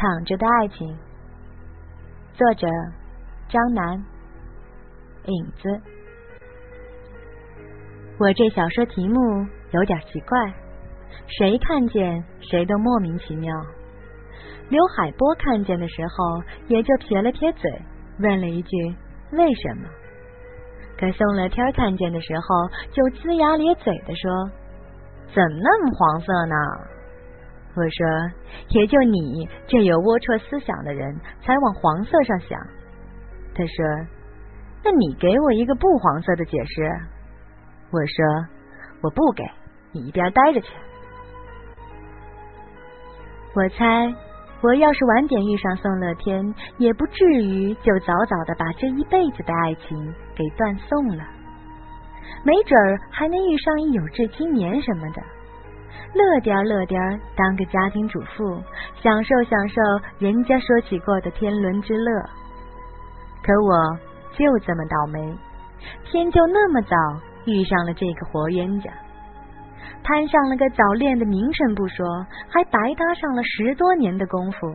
躺着的爱情，作者张楠，影子。我这小说题目有点奇怪，谁看见谁都莫名其妙。刘海波看见的时候，也就撇了撇嘴，问了一句：“为什么？”可宋乐天看见的时候，就龇牙咧嘴的说：“怎么那么黄色呢？”我说：“也就你这有龌龊思想的人，才往黄色上想。”他说：“那你给我一个不黄色的解释。”我说：“我不给你一边待着去。”我猜，我要是晚点遇上宋乐天，也不至于就早早的把这一辈子的爱情给断送了。没准儿还能遇上一有志青年什么的，乐颠乐颠当个家庭主妇，享受享受人家说起过的天伦之乐。可我就这么倒霉，天就那么早。遇上了这个活冤家，摊上了个早恋的名声不说，还白搭上了十多年的功夫，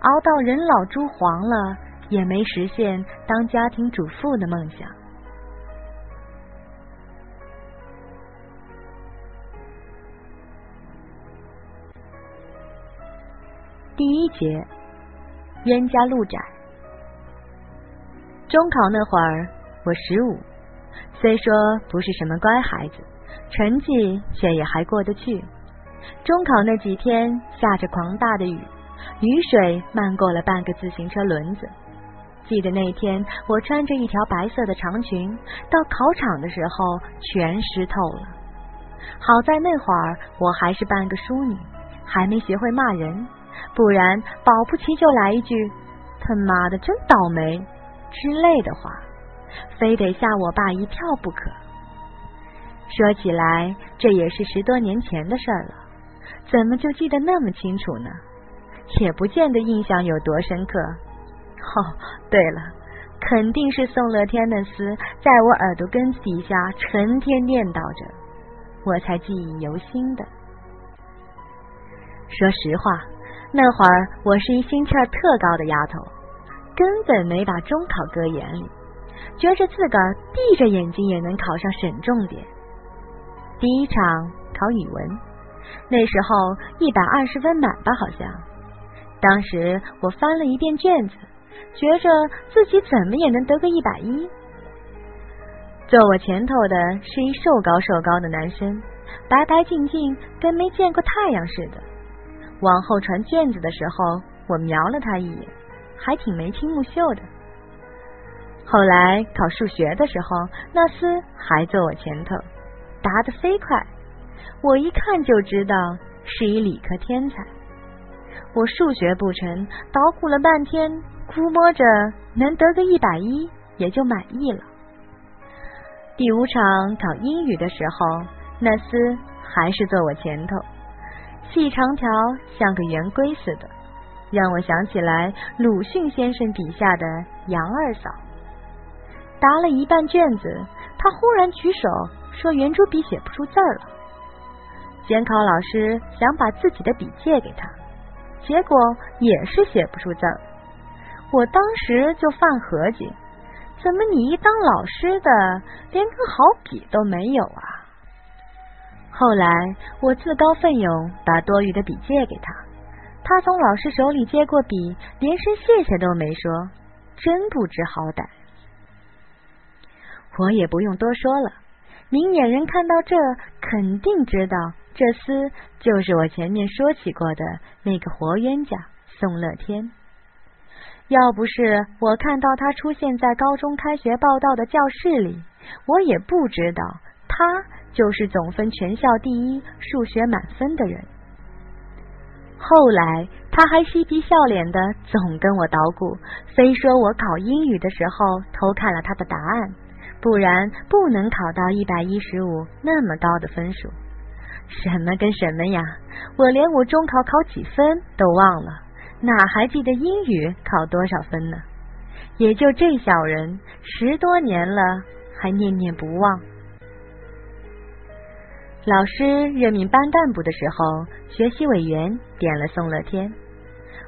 熬到人老珠黄了，也没实现当家庭主妇的梦想。第一节，冤家路窄。中考那会儿，我十五。虽说不是什么乖孩子，成绩却也还过得去。中考那几天下着狂大的雨，雨水漫过了半个自行车轮子。记得那天我穿着一条白色的长裙，到考场的时候全湿透了。好在那会儿我还是半个淑女，还没学会骂人，不然保不齐就来一句“他妈的真倒霉”之类的话。非得吓我爸一跳不可。说起来，这也是十多年前的事了，怎么就记得那么清楚呢？也不见得印象有多深刻。哦，对了，肯定是宋乐天的诗在我耳朵根子底下成天念叨着，我才记忆犹新的。说实话，那会儿我是一心气儿特高的丫头，根本没把中考搁眼里。觉着自个儿闭着眼睛也能考上省重点。第一场考语文，那时候一百二十分满吧，好像。当时我翻了一遍卷子，觉着自己怎么也能得个一百一。坐我前头的是一瘦高瘦高的男生，白白净净，跟没见过太阳似的。往后传卷子的时候，我瞄了他一眼，还挺眉清目秀的。后来考数学的时候，那厮还坐我前头，答得飞快，我一看就知道是一理科天才。我数学不成，捣鼓了半天，估摸着能得个一百一，也就满意了。第五场考英语的时候，那厮还是坐我前头，细长条，像个圆规似的，让我想起来鲁迅先生笔下的杨二嫂。答了一半卷子，他忽然举手说：“圆珠笔写不出字儿了。”监考老师想把自己的笔借给他，结果也是写不出字儿。我当时就犯合计：怎么你一当老师的，连根好笔都没有啊？后来我自告奋勇把多余的笔借给他，他从老师手里接过笔，连声谢谢都没说，真不知好歹。我也不用多说了，明眼人看到这，肯定知道这厮就是我前面说起过的那个活冤家宋乐天。要不是我看到他出现在高中开学报道的教室里，我也不知道他就是总分全校第一、数学满分的人。后来他还嬉皮笑脸的总跟我捣鼓，非说我考英语的时候偷看了他的答案。不然不能考到一百一十五那么高的分数，什么跟什么呀！我连我中考考几分都忘了，哪还记得英语考多少分呢？也就这小人，十多年了还念念不忘。老师任命班干部的时候，学习委员点了宋乐天，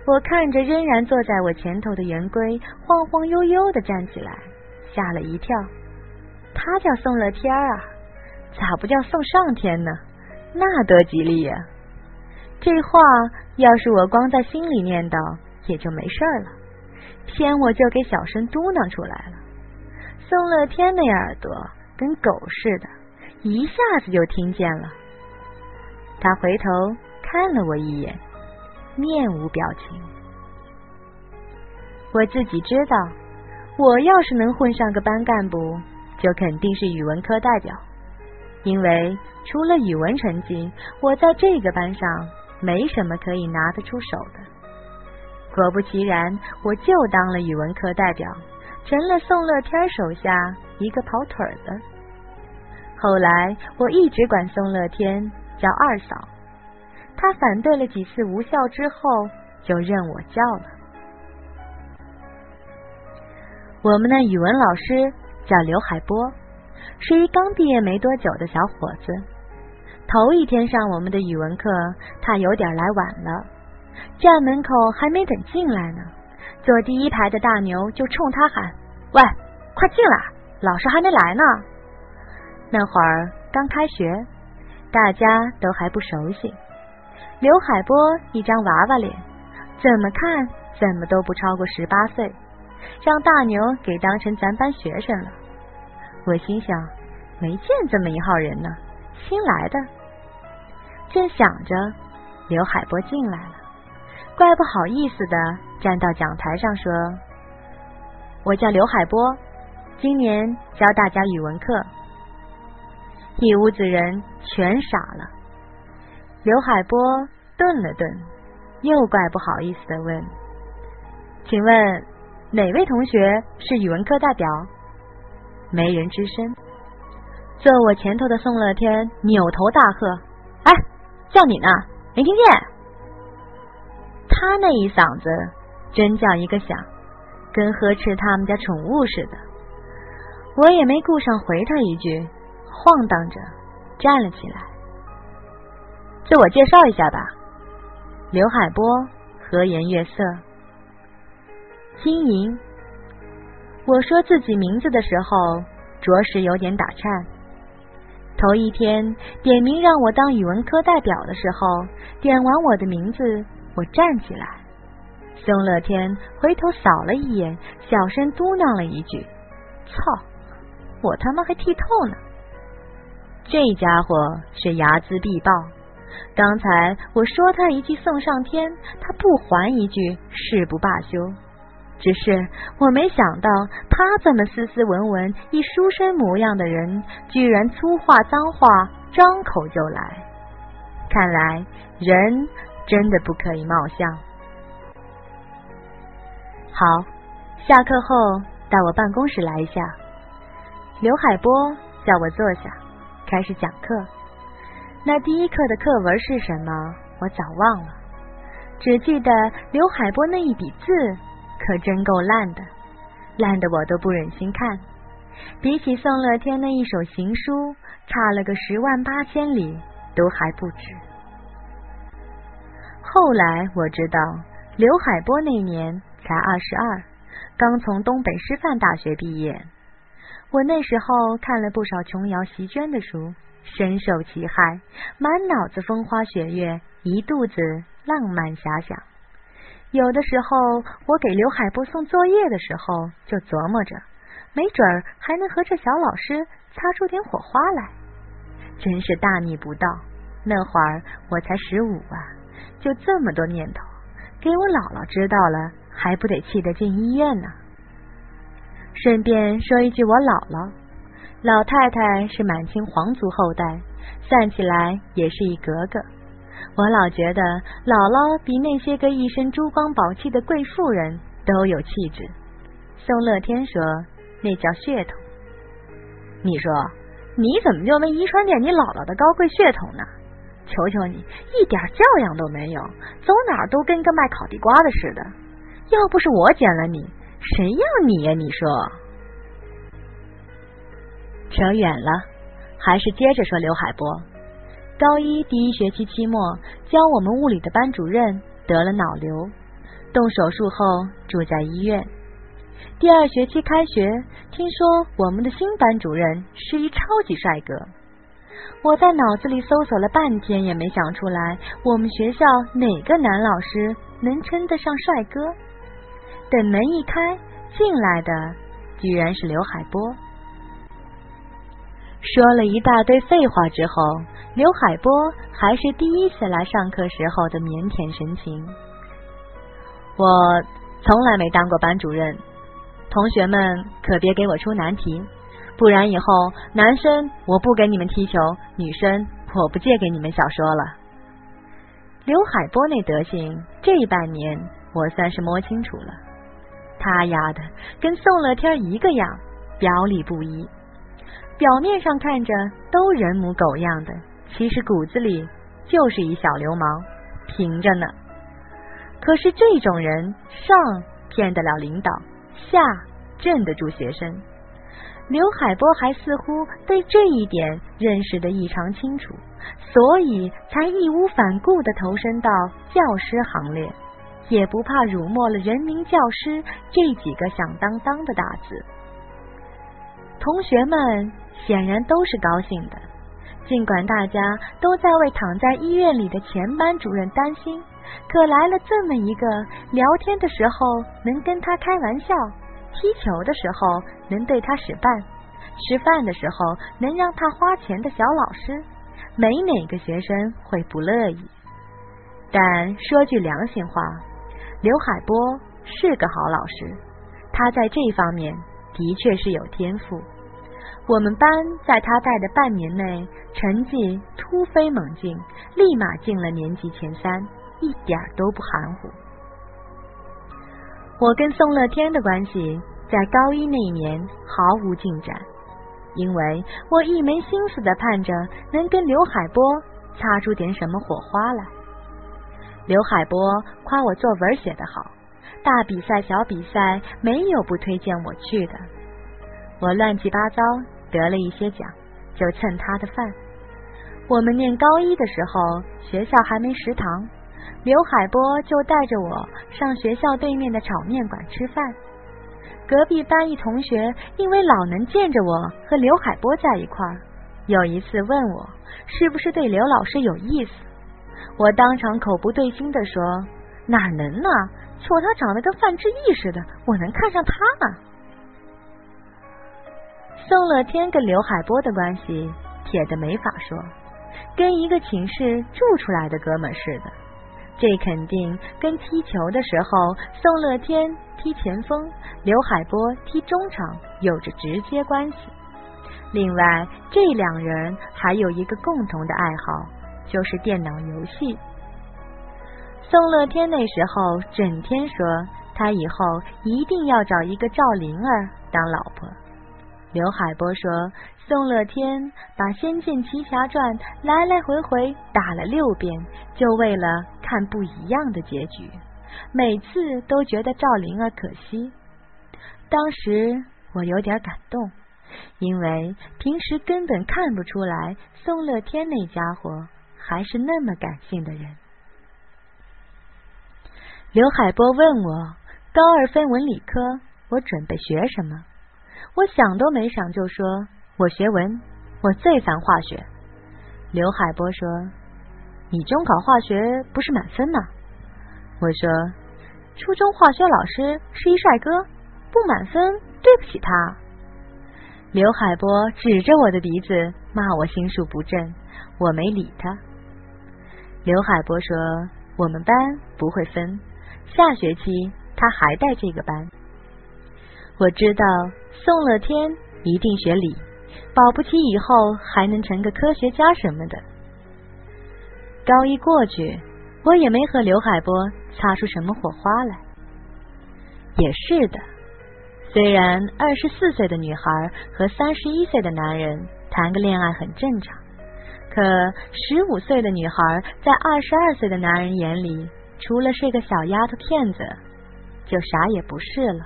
我看着仍然坐在我前头的圆规，晃晃悠悠的站起来，吓了一跳。他叫宋乐天啊，咋不叫宋上天呢？那多吉利呀！这话要是我光在心里念叨，也就没事了。偏我就给小声嘟囔出来了。宋乐天那耳朵跟狗似的，一下子就听见了。他回头看了我一眼，面无表情。我自己知道，我要是能混上个班干部，就肯定是语文科代表，因为除了语文成绩，我在这个班上没什么可以拿得出手的。果不其然，我就当了语文科代表，成了宋乐天手下一个跑腿的。后来我一直管宋乐天。叫二嫂，他反对了几次无效之后，就认我叫了。我们的语文老师叫刘海波，是一刚毕业没多久的小伙子。头一天上我们的语文课，他有点来晚了，站门口还没等进来呢，坐第一排的大牛就冲他喊：“喂，快进来，老师还没来呢。”那会儿刚开学。大家都还不熟悉，刘海波一张娃娃脸，怎么看怎么都不超过十八岁，让大牛给当成咱班学生了。我心想，没见这么一号人呢，新来的。正想着，刘海波进来了，怪不好意思的站到讲台上说：“我叫刘海波，今年教大家语文课。”一屋子人全傻了。刘海波顿了顿，又怪不好意思的问：“请问哪位同学是语文课代表？”没人吱声。坐我前头的宋乐天扭头大喝：“哎，叫你呢，没听见？”他那一嗓子真叫一个响，跟呵斥他们家宠物似的。我也没顾上回他一句。晃荡着站了起来，自我介绍一下吧。刘海波和颜悦色，金莹。我说自己名字的时候，着实有点打颤。头一天点名让我当语文科代表的时候，点完我的名字，我站起来。宋乐天回头扫了一眼，小声嘟囔了一句：“操，我他妈还剃透呢。”这家伙是睚眦必报。刚才我说他一句送上天，他不还一句誓不罢休。只是我没想到，他这么斯斯文文、一书生模样的人，居然粗话脏话张口就来。看来人真的不可以貌相。好，下课后到我办公室来一下。刘海波叫我坐下。开始讲课，那第一课的课文是什么？我早忘了，只记得刘海波那一笔字可真够烂的，烂的我都不忍心看。比起宋乐天那一首行书，差了个十万八千里都还不止。后来我知道，刘海波那年才二十二，刚从东北师范大学毕业。我那时候看了不少琼瑶、席绢的书，深受其害，满脑子风花雪月，一肚子浪漫遐想。有的时候，我给刘海波送作业的时候，就琢磨着，没准儿还能和这小老师擦出点火花来。真是大逆不道！那会儿我才十五啊，就这么多念头，给我姥姥知道了，还不得气得进医院呢？顺便说一句，我姥姥老太太是满清皇族后代，算起来也是一格格。我老觉得姥姥比那些个一身珠光宝气的贵妇人都有气质。宋乐天说，那叫血统。你说你怎么就没遗传点你姥姥的高贵血统呢？求求你，一点教养都没有，走哪儿都跟个卖烤地瓜的似的。要不是我捡了你。谁要你呀？你说，扯远了，还是接着说。刘海波，高一第一学期期末，教我们物理的班主任得了脑瘤，动手术后住在医院。第二学期开学，听说我们的新班主任是一超级帅哥。我在脑子里搜索了半天，也没想出来我们学校哪个男老师能称得上帅哥。等门一开，进来的居然是刘海波。说了一大堆废话之后，刘海波还是第一次来上课时候的腼腆神情。我从来没当过班主任。同学们可别给我出难题，不然以后男生我不给你们踢球，女生我不借给你们小说了。刘海波那德行，这半年我算是摸清楚了。他丫的跟宋乐天一个样，表里不一。表面上看着都人模狗样的，其实骨子里就是一小流氓，平着呢。可是这种人，上骗得了领导。下镇得住学生，刘海波还似乎对这一点认识的异常清楚，所以才义无反顾的投身到教师行列，也不怕辱没了“人民教师”这几个响当当的大字。同学们显然都是高兴的，尽管大家都在为躺在医院里的前班主任担心。可来了这么一个聊天的时候能跟他开玩笑，踢球的时候能对他使绊，吃饭的时候能让他花钱的小老师，没哪个学生会不乐意。但说句良心话，刘海波是个好老师，他在这方面的确是有天赋。我们班在他带的半年内，成绩突飞猛进，立马进了年级前三。一点都不含糊。我跟宋乐天的关系在高一那一年毫无进展，因为我一门心思的盼着能跟刘海波擦出点什么火花来。刘海波夸我作文写得好，大比赛小比赛没有不推荐我去的。我乱七八糟得了一些奖，就蹭他的饭。我们念高一的时候，学校还没食堂。刘海波就带着我上学校对面的炒面馆吃饭。隔壁班一同学因为老能见着我和刘海波在一块儿，有一次问我是不是对刘老师有意思，我当场口不对心的说：“哪能呢？瞅他长得跟范志毅似的，我能看上他吗？”宋乐天跟刘海波的关系铁的没法说，跟一个寝室住出来的哥们似的。这肯定跟踢球的时候，宋乐天踢前锋，刘海波踢中场有着直接关系。另外，这两人还有一个共同的爱好，就是电脑游戏。宋乐天那时候整天说，他以后一定要找一个赵灵儿当老婆。刘海波说，宋乐天把《仙剑奇侠传》来来回回打了六遍，就为了看不一样的结局，每次都觉得赵灵儿可惜。当时我有点感动，因为平时根本看不出来宋乐天那家伙还是那么感性的人。刘海波问我，高二分文理科，我准备学什么？我想都没想就说：“我学文，我最烦化学。”刘海波说：“你中考化学不是满分吗？”我说：“初中化学老师是一帅哥，不满分对不起他。”刘海波指着我的鼻子骂我心术不正，我没理他。刘海波说：“我们班不会分，下学期他还带这个班。”我知道宋乐天一定学理，保不齐以后还能成个科学家什么的。高一过去，我也没和刘海波擦出什么火花来。也是的，虽然二十四岁的女孩和三十一岁的男人谈个恋爱很正常，可十五岁的女孩在二十二岁的男人眼里，除了是个小丫头片子，就啥也不是了。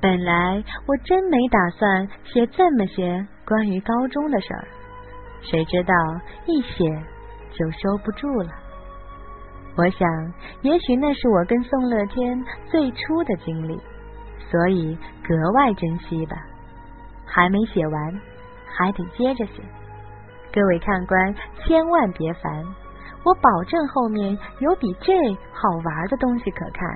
本来我真没打算写这么些关于高中的事儿，谁知道一写就收不住了。我想，也许那是我跟宋乐天最初的经历，所以格外珍惜吧。还没写完，还得接着写。各位看官，千万别烦，我保证后面有比这好玩的东西可看。